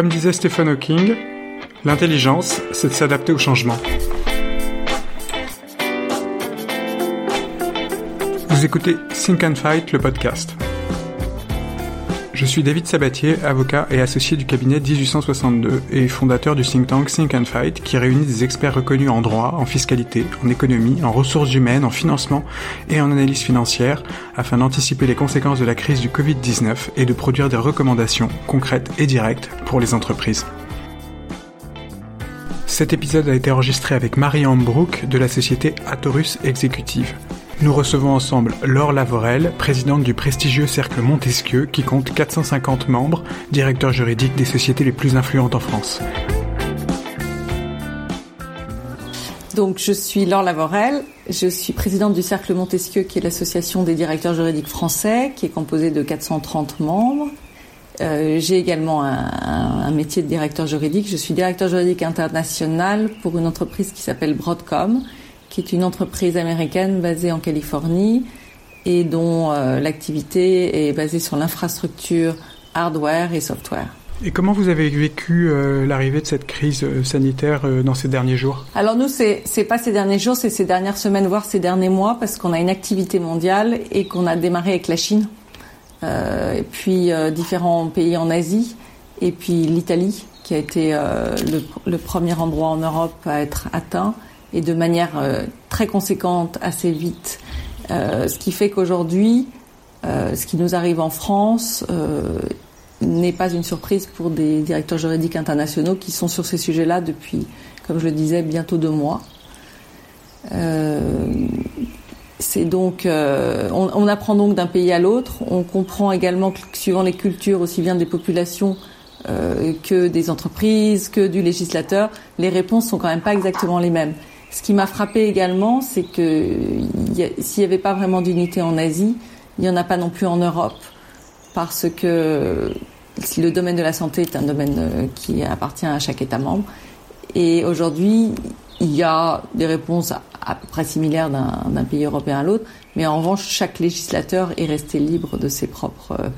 Comme disait Stephen Hawking, l'intelligence, c'est de s'adapter au changement. Vous écoutez Think and Fight, le podcast. Je suis David Sabatier, avocat et associé du cabinet 1862 et fondateur du think tank Think and Fight qui réunit des experts reconnus en droit, en fiscalité, en économie, en ressources humaines, en financement et en analyse financière afin d'anticiper les conséquences de la crise du Covid-19 et de produire des recommandations concrètes et directes pour les entreprises. Cet épisode a été enregistré avec Marie-Anne Brook de la société Atorus Executive. Nous recevons ensemble Laure Lavorel, présidente du prestigieux Cercle Montesquieu qui compte 450 membres, directeur juridique des sociétés les plus influentes en France. Donc je suis Laure Lavorel, je suis présidente du Cercle Montesquieu qui est l'association des directeurs juridiques français qui est composée de 430 membres. Euh, j'ai également un, un, métier de directeur juridique. Je suis directeur juridique international pour une entreprise qui s'appelle Broadcom, qui est une entreprise américaine basée en Californie et dont euh, l'activité est basée sur l'infrastructure hardware et software. Et comment vous avez vécu euh, l'arrivée de cette crise euh, sanitaire dans ces derniers jours? Alors nous, c'est c'est pas ces derniers jours, c'est ces dernières semaines, voire ces derniers mois, parce qu'on a une activité mondiale et qu'on a démarré avec la Chine, et puis différents pays en Asie, et puis l'Italie, qui a été le, le, premier endroit en Europe à être atteint et de manière euh, très conséquente assez vite. Euh, ce qui fait qu'aujourd'hui, euh, ce qui nous arrive en France n'est pas une surprise pour des directeurs juridiques internationaux qui sont sur ces sujets-là depuis, comme je le disais, bientôt deux mois. c'est donc, on, on, apprend donc d'un pays à l'autre. On comprend également que suivant les cultures, aussi bien des populations que des entreprises, que du législateur, les réponses sont quand même pas exactement les mêmes. Ce qui m'a frappé également, c'est que s'il n'y avait pas vraiment d'unité en Asie, il n'y en a pas non plus en Europe, parce que le domaine de la santé est un domaine euh, qui appartient à chaque État membre. Et aujourd'hui, il y a des réponses à peu près similaires d'un pays européen à l'autre, mais en revanche, chaque législateur est resté libre de ses propres euh,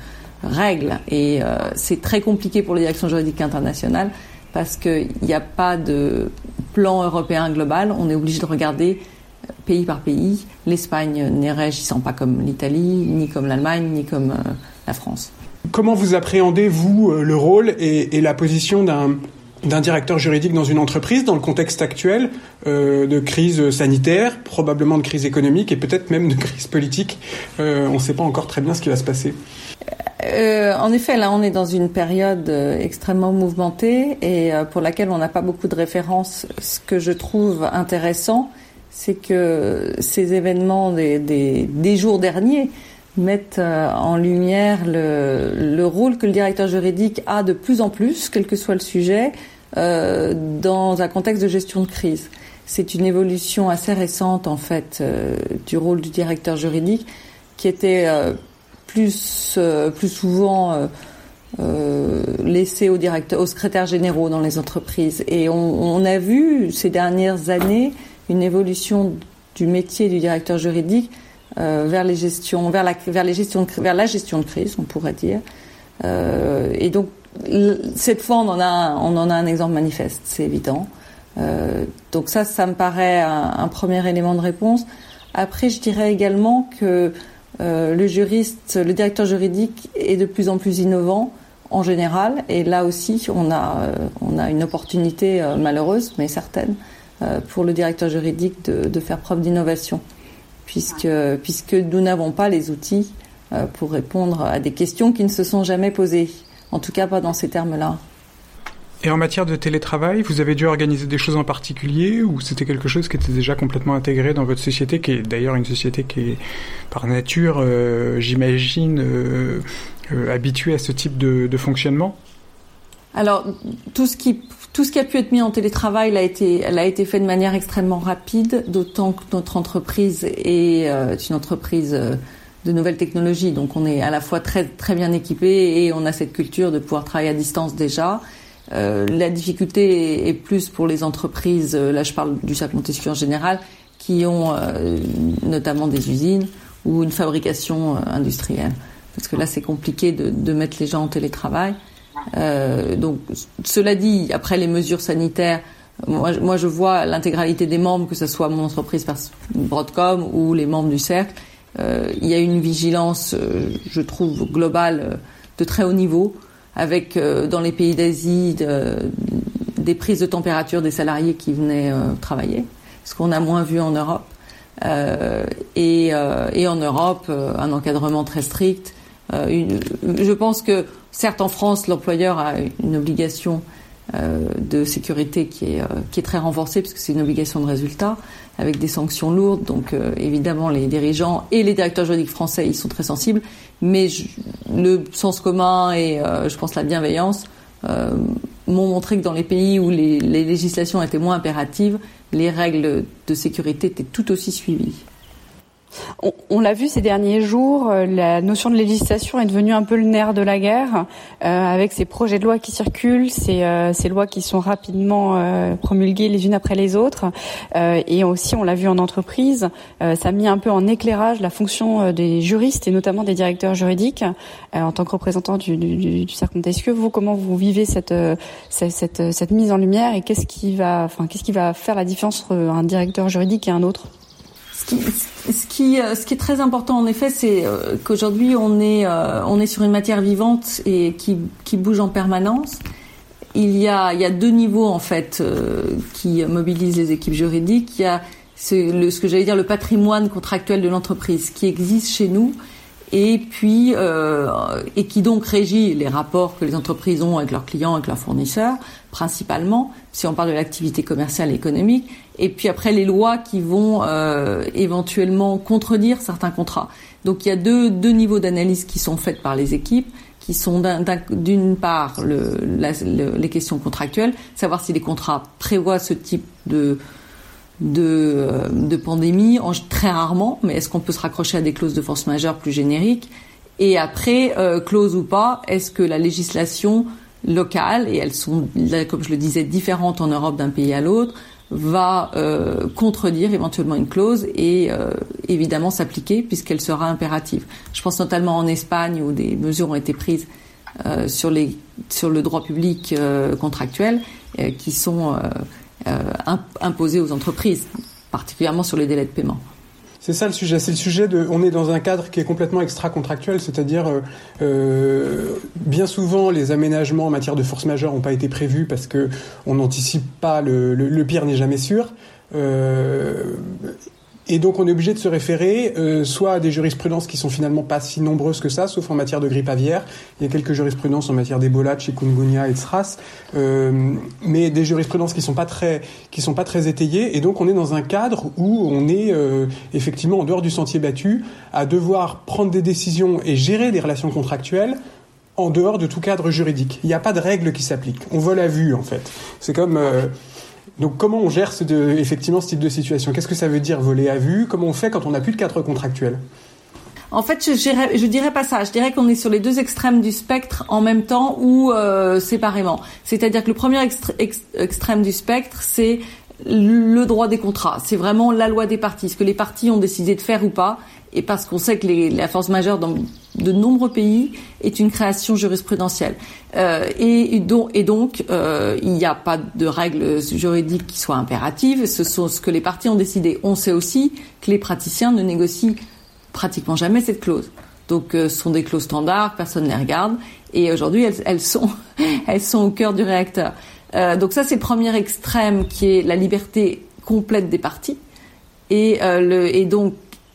règles. Et euh, c'est très compliqué pour les directions juridiques internationales parce qu'il n'y a pas de plan européen global. On est obligé de regarder euh, pays par pays. L'Espagne n'est réagissant pas comme l'Italie, ni comme l'Allemagne, ni comme euh, la France. Comment vous appréhendez, vous, euh, le rôle et, la position d'un directeur juridique dans une entreprise dans le contexte actuel de crise sanitaire, probablement de crise économique et peut-être même de crise politique. On ne sait pas encore très bien ce qui va se passer. Euh, en effet, là, on est dans une période euh, extrêmement mouvementée et euh, pour laquelle on n'a pas beaucoup de références. Ce que je trouve intéressant, c'est que ces événements des, des, jours derniers mettent en lumière le, le, rôle que le directeur juridique a de plus en plus, quel que soit le sujet, dans un contexte de gestion de crise. C'est une évolution assez récente, en fait, du rôle du directeur juridique qui était plus, euh, plus souvent euh, euh, laissé aux directeurs, aux secrétaires généraux dans les entreprises. Et on, a vu ces dernières années une évolution du métier du directeur juridique vers les gestions, vers la, vers la gestion de crise, on pourrait dire. Euh, et donc cette fois, on en a, on en a un exemple manifeste, c'est évident. Euh, donc ça, ça me paraît un, premier élément de réponse. Après, je dirais également que euh, le juriste, le directeur juridique est de plus en plus innovant en général, et là aussi on a, euh, on a une opportunité euh, malheureuse, mais certaine, pour le directeur juridique de, de faire preuve d'innovation, puisque, puisque nous n'avons pas les outils pour répondre à des questions qui ne se sont jamais posées, en tout cas pas dans ces termes-là. Et en matière de télétravail, vous avez dû organiser des choses en particulier ou c'était quelque chose qui était déjà complètement intégré dans votre société, qui est d'ailleurs une société qui est par nature, euh, j'imagine, euh, euh, habituée à ce type de, fonctionnement? Alors, tout ce, qui, tout ce qui a pu être mis en télétravail a été, a été fait de manière extrêmement rapide, d'autant que notre entreprise est une entreprise de nouvelles technologies, donc on est à la fois très, très bien équipé et on a cette culture de pouvoir travailler à distance déjà. Euh, la difficulté est plus pour les entreprises, euh, là je parle du sac Montesquieu en général, qui ont euh, notamment des usines ou une fabrication euh, industrielle. Parce que là c'est compliqué de, de, mettre les gens en télétravail. donc, cela dit, après les mesures sanitaires, moi, moi je vois l'intégralité des membres, que ce soit mon entreprise Broadcom ou les membres du cercle, il y a une vigilance, je trouve, globale de très haut niveau, avec dans les pays d'Asie des prises de température des salariés qui venaient travailler, ce qu'on a moins vu en Europe. Euh, et, euh, et, en Europe, euh, un encadrement très strict. Une, je pense que, certes, en France, l'employeur a une obligation de sécurité qui est, qui est très renforcée, puisque c'est une obligation de résultat, avec des sanctions lourdes. Donc, évidemment, les dirigeants et les directeurs juridiques français, ils sont très sensibles. Mais le sens commun et, je pense, la bienveillance m'ont montré que dans les pays où les législations étaient moins impératives, les règles de sécurité étaient tout aussi suivies. On, l'a vu ces derniers jours, euh, la notion de législation est devenue un peu le nerf de la guerre, euh, avec ces projets de loi qui circulent, ces, euh, lois qui sont rapidement promulguées les unes après les autres, et aussi on l'a vu en entreprise, ça a mis un peu en éclairage la fonction des juristes et notamment des directeurs juridiques. en tant que représentant du, du, du vous comment vous vivez cette, cette, cette, mise en lumière et qu'est-ce qui enfin qu'est-ce qui va faire la différence entre un directeur juridique et un autre? Ce qui, euh, ce qui est très important en effet, c'est euh, qu'aujourd'hui on est, euh, on est sur une matière vivante et qui, bouge en permanence. Il y a, deux niveaux en fait qui mobilisent les équipes juridiques. Il y a ce, ce que j'allais dire le patrimoine contractuel de l'entreprise qui existe chez nous et puis euh, et qui donc régit les rapports que les entreprises ont avec leurs clients, avec leurs fournisseurs, principalement, si on parle de l'activité commerciale et économique, et puis après les lois qui vont euh, éventuellement contredire certains contrats. Donc il y a deux, deux niveaux d'analyse qui sont faites par les équipes qui sont d'une part le, les questions contractuelles, savoir si les contrats prévoient ce type de, de, euh, de pandémie, très rarement, mais est-ce qu'on peut se raccrocher à des clauses de force majeure plus génériques Et après, euh, clause ou pas, est-ce que la législation locale, et elles sont, comme je le disais, différentes en Europe d'un pays à l'autre, va euh, contredire éventuellement une clause et euh, évidemment s'appliquer puisqu'elle sera impérative. Je pense notamment en Espagne où des mesures ont été prises euh, sur, les, sur le droit public euh, contractuel qui sont imposées aux entreprises, particulièrement sur les délais de paiement. C'est ça le sujet. C'est le sujet de. On est dans un cadre qui est complètement extra-contractuel, c'est-à-dire euh, euh bien souvent les aménagements en matière de force majeure n'ont pas été prévus parce que on n'anticipe pas le, pire n'est jamais sûr. Euh, et donc on est obligé de se référer euh, soit à des jurisprudences qui sont finalement pas si nombreuses que ça, sauf en matière de grippe aviaire. Il y a quelques jurisprudences en matière d'Ebola, de chikungunya et de SRAS, euh, mais des jurisprudences qui sont pas très qui sont pas très étayées. Et donc on est dans un cadre où on est euh, effectivement en dehors du sentier battu, à devoir prendre des décisions et gérer des relations contractuelles en dehors de tout cadre juridique. Il n'y a pas de règles qui s'appliquent. On vole à vue en fait. C'est comme euh, donc comment on gère effectivement ce type de situation? Qu'est-ce que ça veut dire voler à vue? Comment on fait quand on n'a plus de cadre contractuel en fait, je dirais, dirais pas ça. Je dirais qu'on est sur les deux extrêmes du spectre en même temps ou euh, séparément. C'est-à-dire que le premier extrême du spectre, c'est le droit des contrats. C'est vraiment la loi des parties, ce que les parties ont décidé de faire ou pas? Et parce qu'on sait que la force majeure dans de nombreux pays est une création jurisprudentielle. Euh, et, donc, euh, il n'y a pas de règles juridiques qui soient impératives. Ce sont ce que les parties ont décidé. On sait aussi que les praticiens ne négocient pratiquement jamais cette clause. Donc, euh, ce sont des clauses standards, personne ne les regarde. Et aujourd'hui, elles, sont, elles sont au cœur du réacteur. Donc ça, c'est le premier extrême qui est la liberté complète des le, et donc,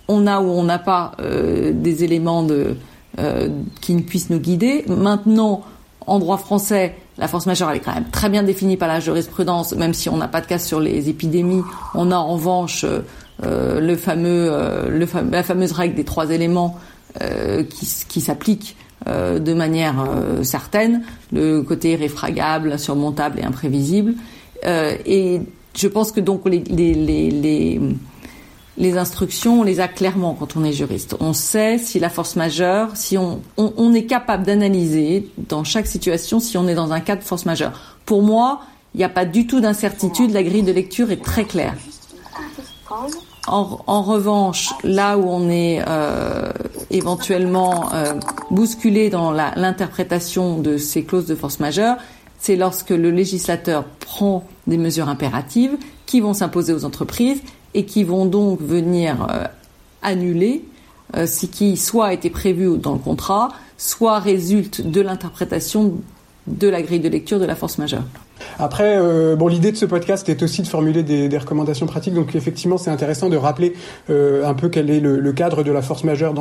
on a ou on n'a pas euh, des éléments euh, qui ne puissent nous guider. Maintenant, en droit français, la force majeure elle est quand même très bien définie par la jurisprudence, même si on n'a pas de cas sur les épidémies. On a en revanche euh, le fameux, la fameuse règle des trois éléments qui, qui s'applique de manière certaine, le côté réfragable, insurmontable et imprévisible. et je pense que donc les instructions, on les a clairement quand on est juriste. On sait si la force majeure, si on, on, est capable d'analyser dans chaque situation si on est dans un cas de force majeure. Pour moi, il n'y a pas du tout d'incertitude, la grille de lecture est très claire. En, revanche, là où on est euh, éventuellement euh, bousculé dans l'interprétation de ces clauses de force majeure, c'est lorsque le législateur prend des mesures impératives qui vont s'imposer aux entreprises et qui vont donc venir euh, annuler ce qui soit a été prévu dans le contrat, soit résulte de l'interprétation de la grille de lecture de la force majeure. Après, euh, bon, l'idée de ce podcast est aussi de formuler des, recommandations pratiques. Donc, effectivement, c'est intéressant de rappeler euh, un peu quel est le, cadre de la force majeure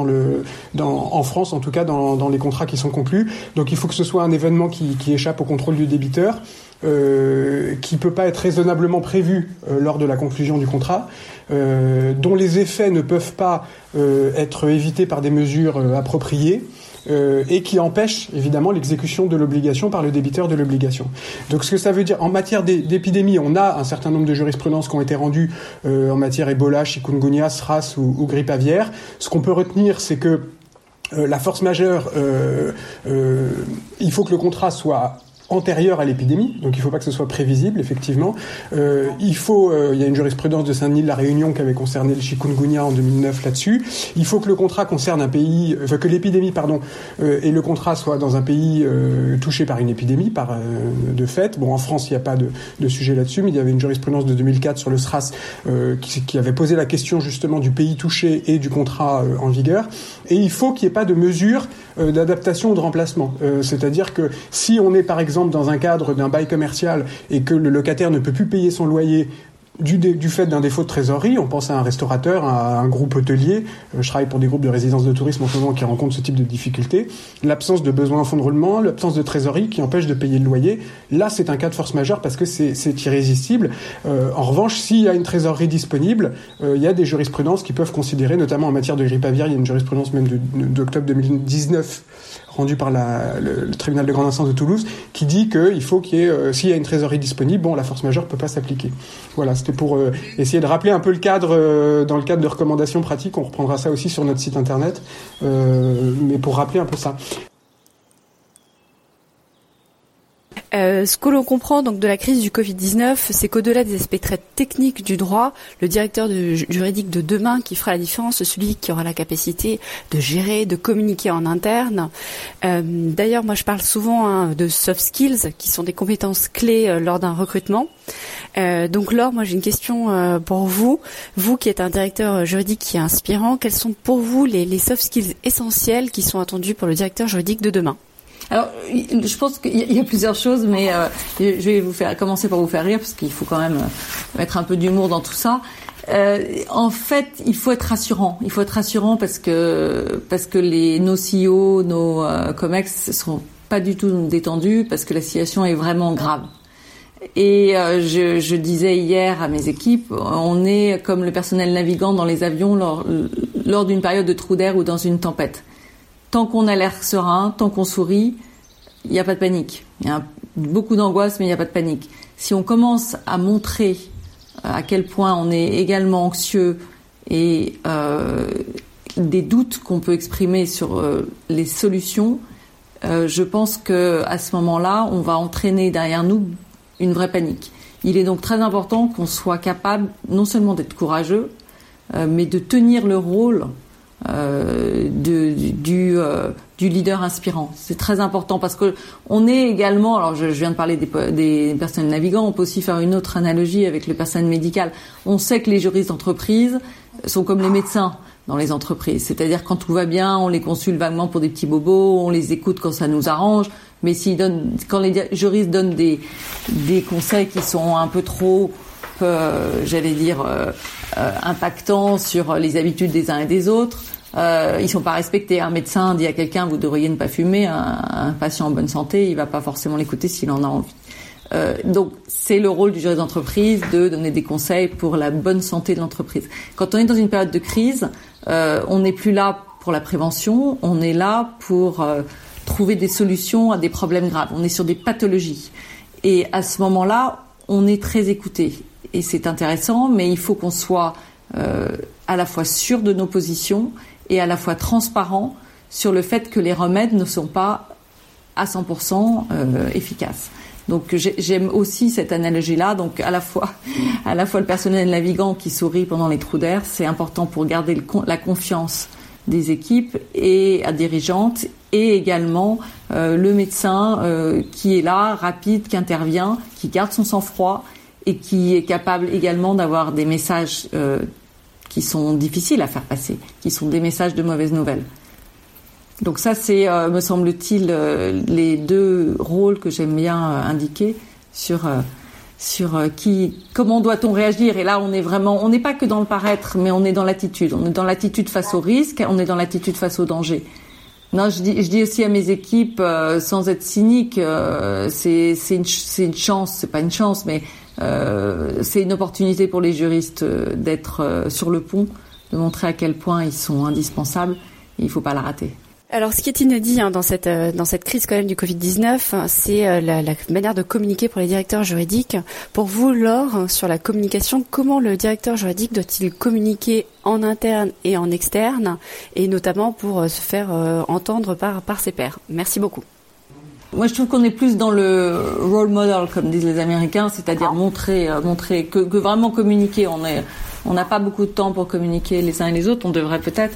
en France, en tout cas dans, les contrats qui sont conclus. Donc, il faut que ce soit un événement qui échappe au contrôle du débiteur. Euh, qui peut pas être raisonnablement prévu euh, lors de la conclusion du contrat, euh, dont les effets ne peuvent pas être évités par des mesures appropriées, et qui empêche évidemment l'exécution de l'obligation par le débiteur de l'obligation. Donc ce que ça veut dire en matière d'épidémie, on a un certain nombre de jurisprudences qui ont été rendues en matière Ebola, chikungunya, SRAS ou, ou grippe aviaire. Ce qu'on peut retenir, c'est que la force majeure, il faut que le contrat soit antérieure à l'épidémie, donc il ne faut pas que ce soit prévisible, effectivement. Euh, il faut, euh, il y a une jurisprudence de Saint-Denis de la Réunion qui avait concerné le chikungunya en 2009 là-dessus. Il faut que le contrat concerne un pays, enfin que l'épidémie, pardon, euh, et le contrat soit dans un pays euh, touché par une épidémie, par euh, de fait. Bon, en France, il n'y a pas de, de sujet là-dessus, mais il y avait une jurisprudence de 2004 sur le SRAS qui, qui, avait posé la question justement du pays touché et du contrat en vigueur. Et il faut qu'il n'y ait pas de mesures d'adaptation ou de remplacement. C'est-à-dire que si on est par exemple dans un cadre d'un bail commercial et que le locataire ne peut plus payer son loyer du, fait d'un défaut de trésorerie, on pense à un restaurateur, à un groupe hôtelier, euh, je travaille pour des groupes de résidence de tourisme en ce moment qui rencontrent ce type de difficultés, l'absence de besoin en fonds de roulement, l'absence de trésorerie qui empêche de payer le loyer, là c'est un cas de force majeure parce que c'est irrésistible. Euh, en revanche, s'il y a une trésorerie disponible, euh, il y a des jurisprudences qui peuvent considérer, notamment en matière de grippe aviaire, il y a une jurisprudence même d'octobre 2019 rendue par le, tribunal de grande instance de Toulouse qui dit qu'il faut qu'il y ait, euh, s'il y a une trésorerie disponible, bon, la force majeure peut pas s'appliquer. Voilà, c'était pour euh, essayer de rappeler un peu le cadre euh, dans le cadre de recommandations pratiques. On reprendra ça aussi sur notre site internet, mais pour rappeler un peu ça. Euh, ce que l'on comprend donc de la crise du Covid-19, c'est qu'au-delà des aspects très techniques du droit, le directeur juridique de demain qui fera la différence, celui qui aura la capacité de gérer, de communiquer en interne. Euh, D'ailleurs, moi je parle souvent hein, de soft skills, qui sont des compétences clés euh, lors d'un recrutement. Donc Laure, moi j'ai une question pour vous. Vous qui êtes un directeur juridique qui est inspirant, quels sont pour vous les, les soft skills essentiels qui sont attendus pour le directeur juridique de demain? Alors, je pense qu'il y a plusieurs choses, mais euh, je vais vous faire commencer par vous faire rire parce qu'il faut quand même euh, mettre un peu d'humour dans tout ça. Euh, en fait, il faut être rassurant. Il faut être rassurant parce que parce que les nos CEO, nos euh, comex sont pas du tout détendus parce que la situation est vraiment grave. Et je, je, disais hier à mes équipes, on est comme le personnel navigant dans les avions lors, lors d'une période de trou d'air ou dans une tempête tant qu'on a l'air serein, tant qu'on sourit, il n'y a pas de panique. Il y a beaucoup d'angoisse, mais il n'y a pas de panique. Si on commence à montrer euh, à quel point on est également anxieux et euh, des doutes qu'on peut exprimer sur euh, les solutions, je pense que à ce moment-là, on va entraîner derrière nous une vraie panique. Il est donc très important qu'on soit capable non seulement d'être courageux, mais de tenir le rôle euh, de, du, euh, du leader inspirant. C'est très important parce que on est également, alors je, viens de parler des, des personnels navigants, on peut aussi faire une autre analogie avec le personnel médical. On sait que les juristes d'entreprise sont comme les médecins dans les entreprises. C'est-à-dire quand tout va bien, on les consulte vaguement pour des petits bobos, on les écoute quand ça nous arrange, mais s'ils quand les juristes donnent des, des conseils qui sont un peu trop, euh, j'allais dire, euh, impactants sur les habitudes des uns et des autres. Euh, ils sont pas respectés. Un médecin dit à quelqu'un vous devriez ne pas fumer. Un, patient en bonne santé, il va pas forcément l'écouter s'il en a envie. Euh, donc c'est le rôle du juriste d'entreprise de donner des conseils pour la bonne santé de l'entreprise. Quand on est dans une période de crise, euh, on n'est plus là pour la prévention, on est là pour trouver des solutions à des problèmes graves. On est sur des pathologies. Et à ce moment-là, on est très écouté et c'est intéressant, mais il faut qu'on soit euh, à la fois sûr de nos positions et à la fois transparent sur le fait que les remèdes ne sont pas à 100% euh, efficaces. Donc j'aime aussi cette analogie-là. Donc à la fois, à la fois le personnel navigant qui sourit pendant les trous d'air, c'est important pour garder la confiance des équipes et à dirigeantes et également euh, le médecin qui est là, rapide, qui intervient, qui garde son sang-froid et qui est capable également d'avoir des messages euh, qui sont difficiles à faire passer, qui sont des messages de mauvaises nouvelles. Donc ça, c'est, me semble-t-il, les deux rôles que j'aime bien indiquer sur sur euh, qui, comment doit-on réagir. Et là, on est vraiment, on n'est pas que dans le paraître, mais on est dans l'attitude. On est dans l'attitude face au risque, on est dans l'attitude face au danger. Non, je dis, je dis aussi à mes équipes, euh, sans être cynique, euh, c'est une, une chance, c'est pas une chance, mais euh, c'est une opportunité pour les juristes d'être sur le pont, de montrer à quel point ils sont indispensables. Il faut pas la rater. Alors, ce qui est inédit hein, dans cette euh, dans cette crise quand même du Covid-19, c'est euh, la, la, manière de communiquer pour les directeurs juridiques. Pour vous, Laure, sur la communication, comment le directeur juridique doit-il communiquer en interne et en externe, et notamment pour euh, se faire entendre par par ses pairs? Merci beaucoup. Moi, je trouve qu'on est plus dans le role model, comme disent les Américains, c'est-à-dire montrer, montrer que, que, vraiment communiquer. On est, on n'a pas beaucoup de temps pour communiquer les uns et les autres. On devrait peut-être,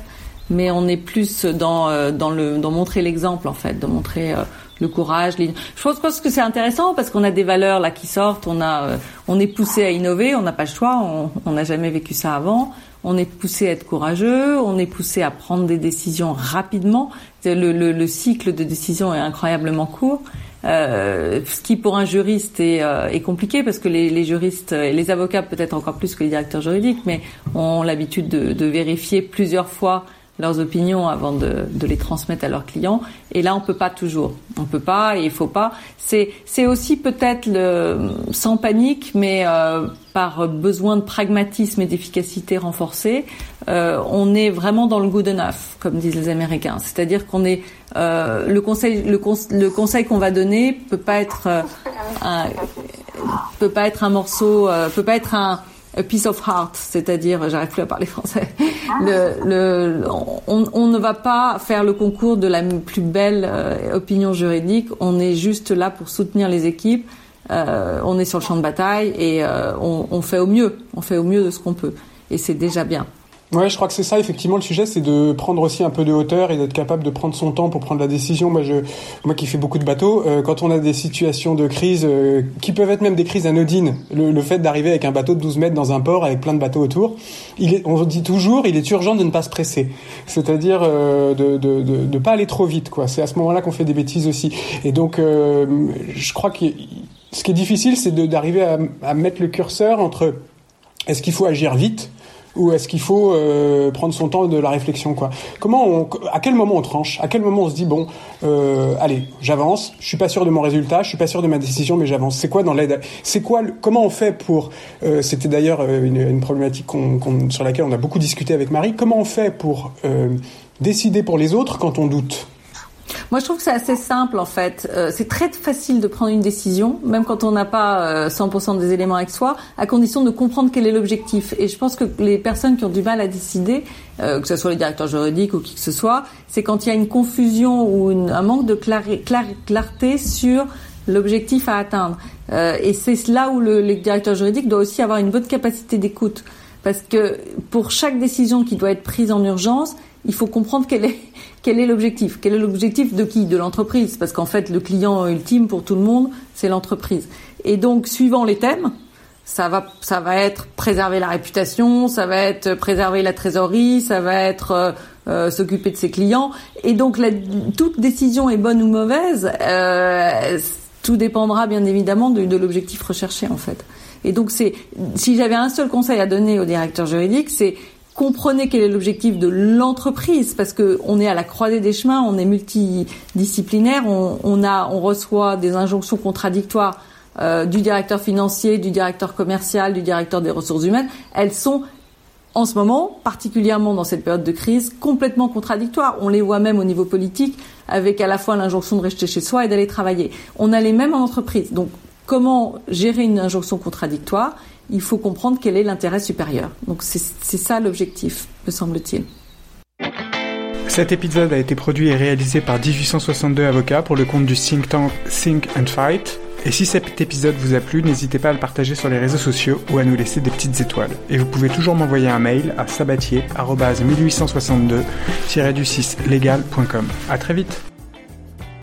mais on est plus dans euh, dans le dans montrer l'exemple en fait, de montrer euh, le courage. Je pense, que c'est intéressant parce qu'on a des valeurs là qui sortent. On a euh, on est poussé à innover. On n'a pas le choix. On n'a jamais vécu ça avant. On est poussé à être courageux. On est poussé à prendre des décisions rapidement. Le, le, le cycle de décision est incroyablement court. Euh, ce qui pour un juriste est, est compliqué parce que les, les, juristes et les avocats peut-être encore plus que les directeurs juridiques, mais ont l'habitude de, de vérifier plusieurs fois leurs opinions avant de, les transmettre à leurs clients. Et là, on peut pas toujours. On peut pas et il faut pas. C'est c'est aussi peut-être sans panique, mais euh, par besoin de pragmatisme et d'efficacité renforcée, euh, on est vraiment dans le good enough, comme disent les Américains. C'est-à-dire qu'on est euh, le conseil le, le conseil qu'on va donner peut pas être peut pas être un morceau, peut pas être un a piece of heart, c'est-à-dire, j'arrive plus à parler français. Le, le, on, on, ne va pas faire le concours de la plus belle euh, opinion juridique. On est juste là pour soutenir les équipes. Euh, on est sur le champ de bataille et euh, on, on fait au mieux. On fait au mieux de ce qu'on peut. Et c'est déjà bien. Ouais, je crois que c'est ça effectivement le sujet, c'est de prendre aussi un peu de hauteur et d'être capable de prendre son temps pour prendre la décision. Moi, je, moi qui fais beaucoup de bateaux, euh, quand on a des situations de crise euh, qui peuvent être même des crises anodines, le, le fait d'arriver avec un bateau de 12 mètres dans un port avec plein de bateaux autour, il est, on dit toujours, il est urgent de ne pas se presser, c'est-à-dire euh, de, de, de, de, pas aller trop vite. quoi. C'est à ce moment-là qu'on fait des bêtises aussi. Et donc, je crois que ce qui est difficile, c'est d'arriver à, à mettre le curseur entre est-ce qu'il faut agir vite ou est-ce qu'il faut euh, prendre son temps de la réflexion quoi? Comment on, à quel moment on tranche? À quel moment on se dit bon, euh, allez, j'avance. Je suis pas sûr de mon résultat, je suis pas sûr de ma décision, mais j'avance? C'est quoi dans l'aide? C'est quoi Comment on fait pour euh, C'était d'ailleurs euh, une, une, problématique sur laquelle on a beaucoup discuté avec Marie. Comment on fait pour euh, décider pour les autres quand on doute? Moi, je trouve que c'est assez simple en fait. Euh, c'est très facile de prendre une décision, même quand on n'a pas euh, 100% des éléments avec soi, à condition de comprendre quel est l'objectif. Et je pense que les personnes qui ont du mal à décider, euh, que ce soit les directeurs juridiques ou qui que ce soit, c'est quand il y a une confusion ou une, un manque de clarté sur l'objectif à atteindre. Euh, et c'est là où le, le directeur juridique doit aussi avoir une bonne capacité d'écoute. Parce que pour chaque décision qui doit être prise en urgence, il faut comprendre quel est quel est l'objectif. Quel est l'objectif de qui? De l'entreprise, parce qu'en fait, le client ultime pour tout le monde, c'est l'entreprise. Et donc, suivant les thèmes, ça va, ça va être préserver la réputation, ça va être préserver la trésorerie, ça va être euh, euh, s'occuper de ses clients. Et donc, toute décision est bonne ou mauvaise, euh, tout dépendra bien évidemment de, de l'objectif recherché en fait. Et donc, c'est si j'avais un seul conseil à donner au directeur juridique, c'est comprenez quel est l'objectif de l'entreprise parce que on est à la croisée des chemins, on est multidisciplinaire, on, a, on reçoit des injonctions contradictoires euh, du directeur financier, du directeur commercial, du directeur des ressources humaines. Elles sont en ce moment, particulièrement dans cette période de crise, complètement contradictoires. On les voit même au niveau politique, avec à la fois l'injonction de rester chez soi et d'aller travailler. On a les mêmes en entreprise. Donc, comment gérer une injonction contradictoire? Il faut comprendre quel est l'intérêt supérieur. Donc c'est ça l'objectif, me semble-t-il. Cet épisode a été produit et réalisé par 1862 avocats pour le compte du think tank Think and Fight. Et si cet épisode vous a plu, n'hésitez pas à le partager sur les réseaux sociaux ou à nous laisser des petites étoiles. Et vous pouvez toujours m'envoyer un mail à sabatier-1862-6legal.com. À très vite